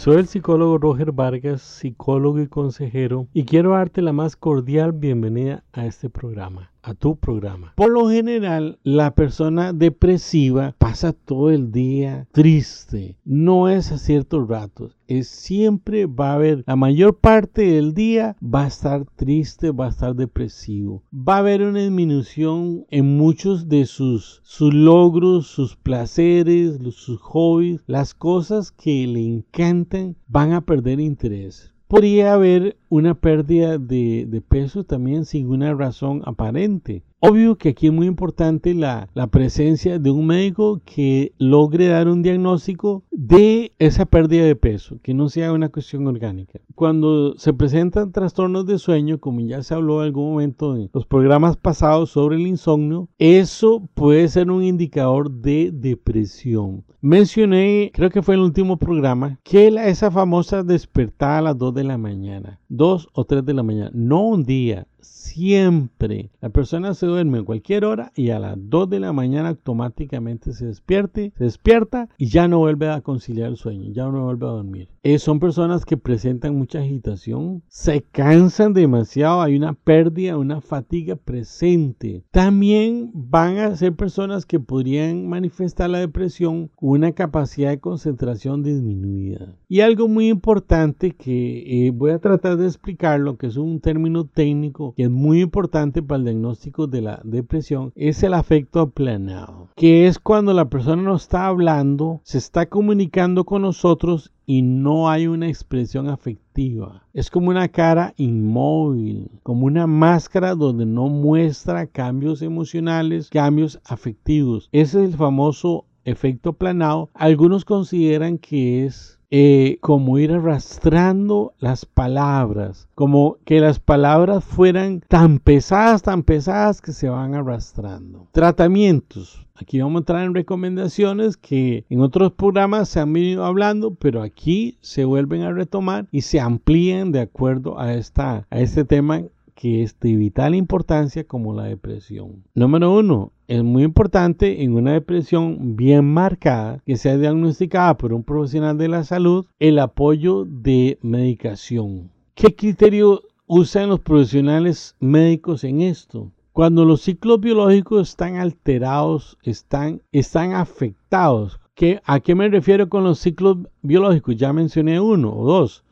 Soy el psicólogo Roger Vargas, psicólogo y consejero, y quiero darte la más cordial bienvenida a este programa a tu programa. Por lo general, la persona depresiva pasa todo el día triste. No es a ciertos ratos. Es siempre va a haber, la mayor parte del día va a estar triste, va a estar depresivo. Va a haber una disminución en muchos de sus, sus logros, sus placeres, sus hobbies, las cosas que le encantan van a perder interés podría haber una pérdida de, de, peso también sin una razón aparente. Obvio que aquí es muy importante la, presencia de un médico que logre dar un diagnóstico de esa pérdida de peso, que no sea una cuestión orgánica. Cuando se presentan trastornos de sueño, como ya se habló en algún momento en los programas pasados sobre el insomnio, eso puede ser un indicador de depresión. Mencioné, creo que fue el último programa, que la, esa famosa despertada a las 2 de la mañana, 2 o 3 de la mañana, no un día, siempre. La persona se duerme en cualquier hora y a las 2 de la mañana automáticamente se despierte, se despierta y ya no vuelve a conciliar el sueño, ya no vuelve a dormir. Eh, son personas que presentan mucha agitación, se cansan demasiado, hay una pérdida, una fatiga presente. También van a ser personas que podrían manifestar la depresión una capacidad de concentración disminuida. Y algo muy importante que eh, voy a tratar de explicarlo, que es un término técnico que es muy importante para el diagnóstico de la depresión es el afecto aplanado, que es cuando la persona no está hablando, se está comunicando con nosotros y no hay una expresión afectiva. Es como una cara inmóvil, como una máscara donde no muestra cambios emocionales, cambios afectivos. Ese es el famoso efecto planado. Algunos consideran que es eh, como ir arrastrando las palabras, como que las palabras fueran tan pesadas, tan pesadas que se van arrastrando. Tratamientos. Aquí vamos a entrar en recomendaciones que en otros programas se han venido hablando, pero aquí se vuelven a retomar y se amplían de acuerdo a, esta, a este tema que es de vital importancia como la depresión. Número uno, es muy importante en una depresión bien marcada que sea diagnosticada por un profesional de la salud el apoyo de medicación. ¿Qué criterio usan los profesionales médicos en esto? Cuando los ciclos biológicos están alterados, están, están afectados. ¿Qué, ¿A qué me refiero con los ciclos biológicos? Ya mencioné uno o dos.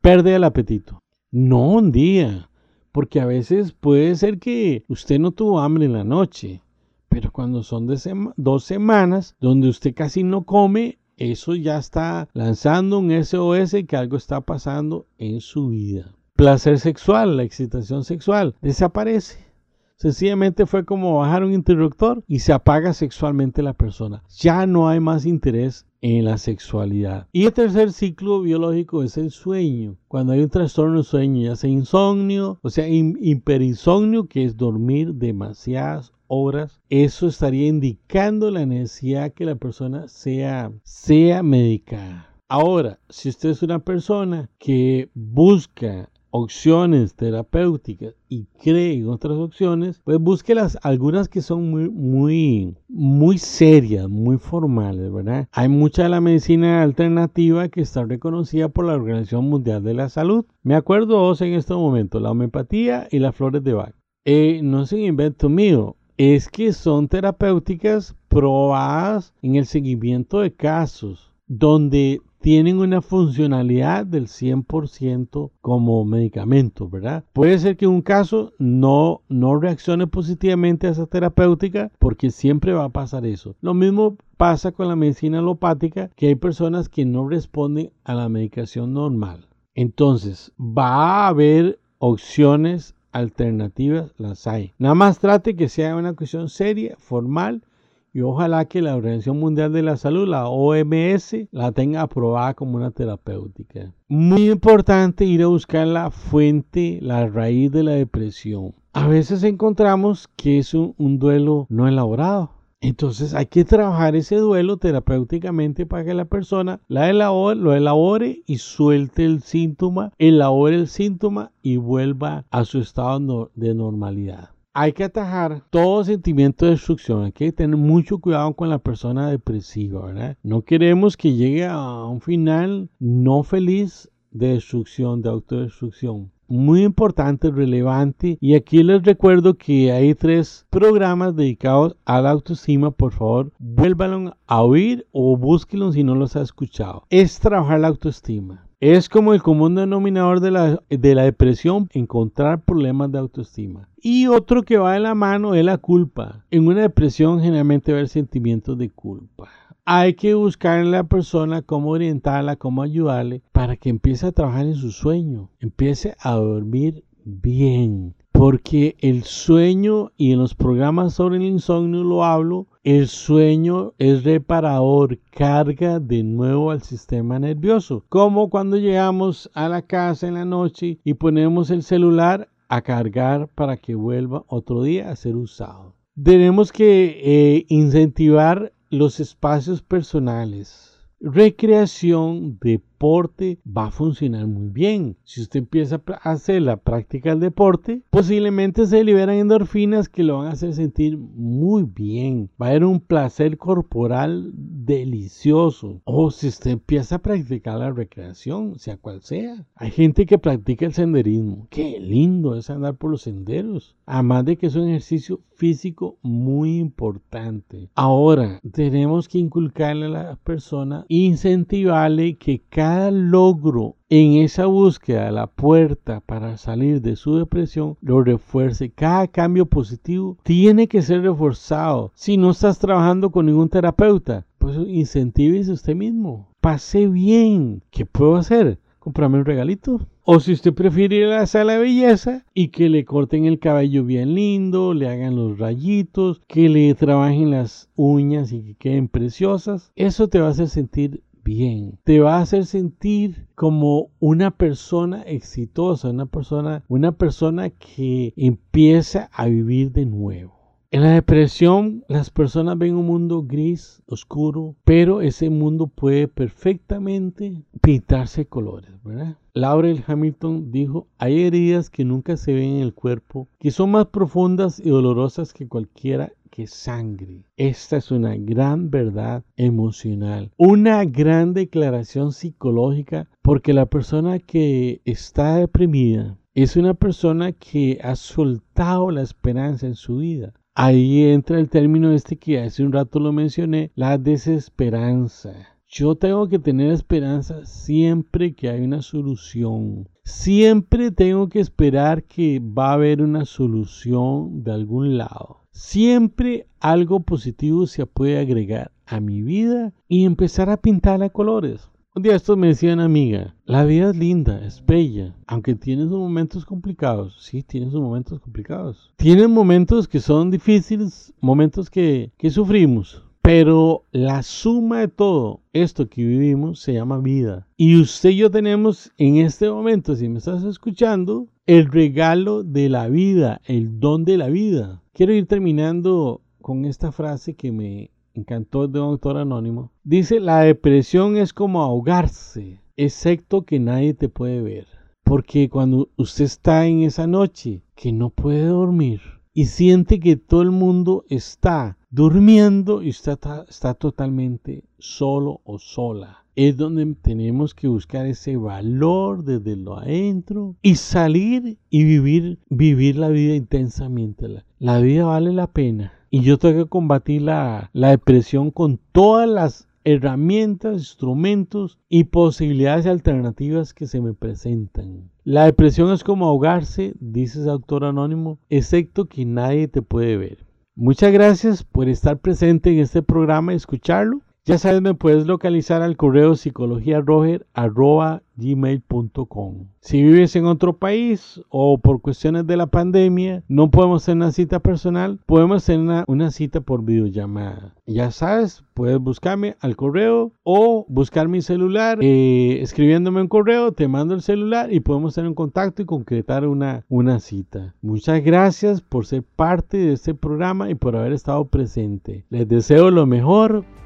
Pérdida del apetito. No un día porque a veces puede ser que usted no tuvo hambre en la noche, pero cuando son dos semanas donde usted casi no come, eso ya está lanzando un SOS que algo está pasando en su vida. Placer sexual, la excitación sexual, desaparece. Sencillamente fue como bajar un interruptor y se apaga sexualmente la persona. Ya no hay más interés en la sexualidad. Y el tercer ciclo biológico es el sueño. Cuando hay un trastorno de sueño, ya sea insomnio, o sea, hiperinsomnio, que es dormir demasiadas horas, eso estaría indicando la necesidad que la persona sea, sea medicada. Ahora, si usted es una persona que busca opciones terapéuticas y cree en otras opciones, pues busque las algunas que son muy muy muy serias, muy formales, ¿verdad? Hay mucha de la medicina alternativa que está reconocida por la Organización Mundial de la Salud. Me acuerdo dos en este momento, la homeopatía y las flores de Bach. Eh, no es un invento mío, es que son terapéuticas probadas en el seguimiento de casos donde tienen una funcionalidad del 100% como medicamento, ¿verdad? Puede ser que un caso no, no reaccione positivamente a esa terapéutica porque siempre va a pasar eso. Lo mismo pasa con la medicina alopática, que hay personas que no responden a la medicación normal. Entonces, va a haber opciones alternativas, las hay. Nada más trate que sea una cuestión seria, formal y ojalá que la Organización Mundial de la Salud, la OMS, la tenga aprobada como una terapéutica. Muy importante ir a buscar la fuente, la raíz de la depresión. A veces encontramos que es un, duelo no elaborado. Entonces hay que trabajar ese duelo terapéuticamente para que la persona la elabore, lo elabore y suelte el síntoma, elabore el síntoma y vuelva a su estado de normalidad. hay que atajar todo sentimiento de destrucción. Hay que tener mucho cuidado con la persona depresiva, ¿verdad? No queremos que llegue a un final no feliz de destrucción, de autodestrucción muy importante, relevante. Y aquí les recuerdo que hay tres programas dedicados a la autoestima. Por favor, vuélvanlo a oír o búsquenlo si no los ha escuchado. Es trabajar la autoestima. Es como el común denominador de la, de la depresión, encontrar problemas de autoestima. Y otro que va de la mano es la culpa. En una depresión generalmente va a haber sentimientos de culpa hay que buscar en la persona cómo orientarla, cómo ayudarle para que empiece a trabajar en su sueño, empiece a dormir bien. Porque el sueño, y en los programas sobre el insomnio lo hablo, el sueño es reparador, carga de nuevo al sistema nervioso. Como cuando llegamos a la casa en la noche y ponemos el celular a cargar para que vuelva otro día a ser usado. Tenemos que eh, incentivar los espacios personales, recreación, deporte, va a funcionar muy bien. Si usted empieza a hacer la práctica del deporte, posiblemente se liberan endorfinas que lo van a hacer sentir muy bien. Va a haber un placer corporal delicioso. O si usted empieza a practicar la recreación, sea cual sea. Hay gente que practica el senderismo. Qué lindo es andar por los senderos. Además de que es un ejercicio físico muy importante. Ahora, tenemos que inculcarle a la persona, incentivarle que cada logro en esa búsqueda de la puerta para salir de su depresión lo refuerce. Cada cambio positivo tiene que ser reforzado. Si no estás trabajando con ningún terapeuta, pues incentívese usted mismo. Pase bien. ¿Qué puedo hacer? comprarme un regalito. O si usted prefiere ir a la sala de belleza y que le corten el cabello bien lindo, le hagan los rayitos, que le trabajen las uñas y que queden preciosas, eso te va a hacer sentir bien. Te va a hacer sentir como una persona exitosa, una persona, una persona que empieza a vivir de nuevo. En la depresión las personas ven un mundo gris, oscuro, pero ese mundo puede perfectamente pintarse colores, ¿verdad? Laurel Hamilton dijo, hay heridas que nunca se ven en el cuerpo, que son más profundas y dolorosas que cualquiera que sangre. Esta es una gran verdad emocional, una gran declaración psicológica, porque la persona que está deprimida es una persona que ha soltado la esperanza en su vida Ahí entra el término este que hace un rato lo mencioné, la desesperanza. Yo tengo que tener esperanza siempre que hay una solución. Siempre tengo que esperar que va a haber una solución de algún lado. Siempre algo positivo se puede agregar a mi vida y empezar a pintarla a colores. Un día esto me decía una amiga, la vida es linda, es bella, aunque tiene sus momentos complicados. Sí, tiene sus momentos complicados. Tiene momentos que son difíciles, momentos que, que sufrimos. Pero la suma de todo esto que vivimos se llama vida. Y usted y yo tenemos en este momento, si me estás escuchando, el regalo de la vida, el don de la vida. Quiero ir terminando con esta frase que me encantó de un autor anónimo, dice, la depresión es como ahogarse, excepto que nadie te puede ver. Porque cuando usted está en esa noche que no puede dormir y siente que todo el mundo está durmiendo y está, está totalmente solo o sola, es donde tenemos que buscar ese valor desde lo adentro y salir y vivir, vivir la vida intensamente. La, la vida vale la pena y yo tengo que combatir la, depresión con todas las herramientas, instrumentos y posibilidades alternativas que se me presentan. La depresión es como ahogarse, dice ese autor anónimo, excepto que nadie te puede ver. Muchas gracias por estar presente en este programa y escucharlo. Ya sabes, me puedes localizar al correo psicologiaroger.gmail.com. Si vives en otro país o por cuestiones de la pandemia no podemos hacer una cita personal, podemos hacer una, cita por videollamada. Ya sabes, puedes buscarme al correo o buscar mi celular, eh, escribiéndome un correo, te mando el celular y podemos tener un contacto y concretar una, una cita. Muchas gracias por ser parte de este programa y por haber estado presente. Les deseo lo mejor